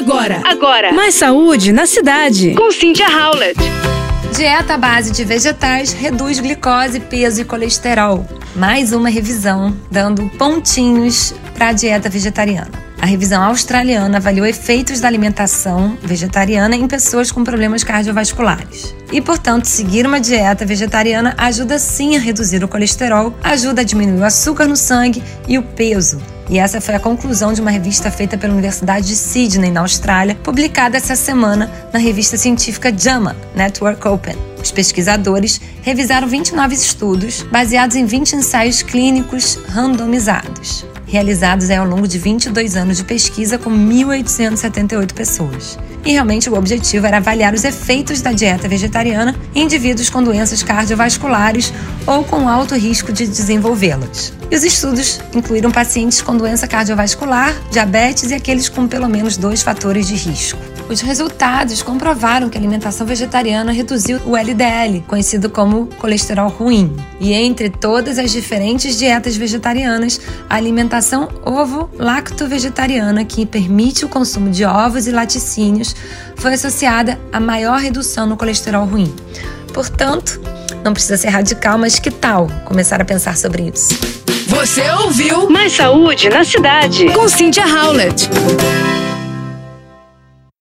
Agora, agora. Mais saúde na cidade. Com Cynthia Howlett. Dieta à base de vegetais reduz glicose, peso e colesterol. Mais uma revisão, dando pontinhos para a dieta vegetariana. A revisão australiana avaliou efeitos da alimentação vegetariana em pessoas com problemas cardiovasculares. E, portanto, seguir uma dieta vegetariana ajuda sim a reduzir o colesterol, ajuda a diminuir o açúcar no sangue e o peso. E essa foi a conclusão de uma revista feita pela Universidade de Sydney, na Austrália, publicada essa semana na revista científica JAMA Network Open. Os pesquisadores revisaram 29 estudos baseados em 20 ensaios clínicos randomizados realizados ao longo de 22 anos de pesquisa com 1.878 pessoas. E realmente o objetivo era avaliar os efeitos da dieta vegetariana em indivíduos com doenças cardiovasculares ou com alto risco de desenvolvê-las. E os estudos incluíram pacientes com doença cardiovascular, diabetes e aqueles com pelo menos dois fatores de risco. Os resultados comprovaram que a alimentação vegetariana reduziu o LDL, conhecido como colesterol ruim. E entre todas as diferentes dietas vegetarianas, a alimentação ovo-lacto-vegetariana, que permite o consumo de ovos e laticínios, foi associada a maior redução no colesterol ruim. Portanto, não precisa ser radical, mas que tal começar a pensar sobre isso? Você ouviu Mais saúde na cidade. Com Cynthia Howlett.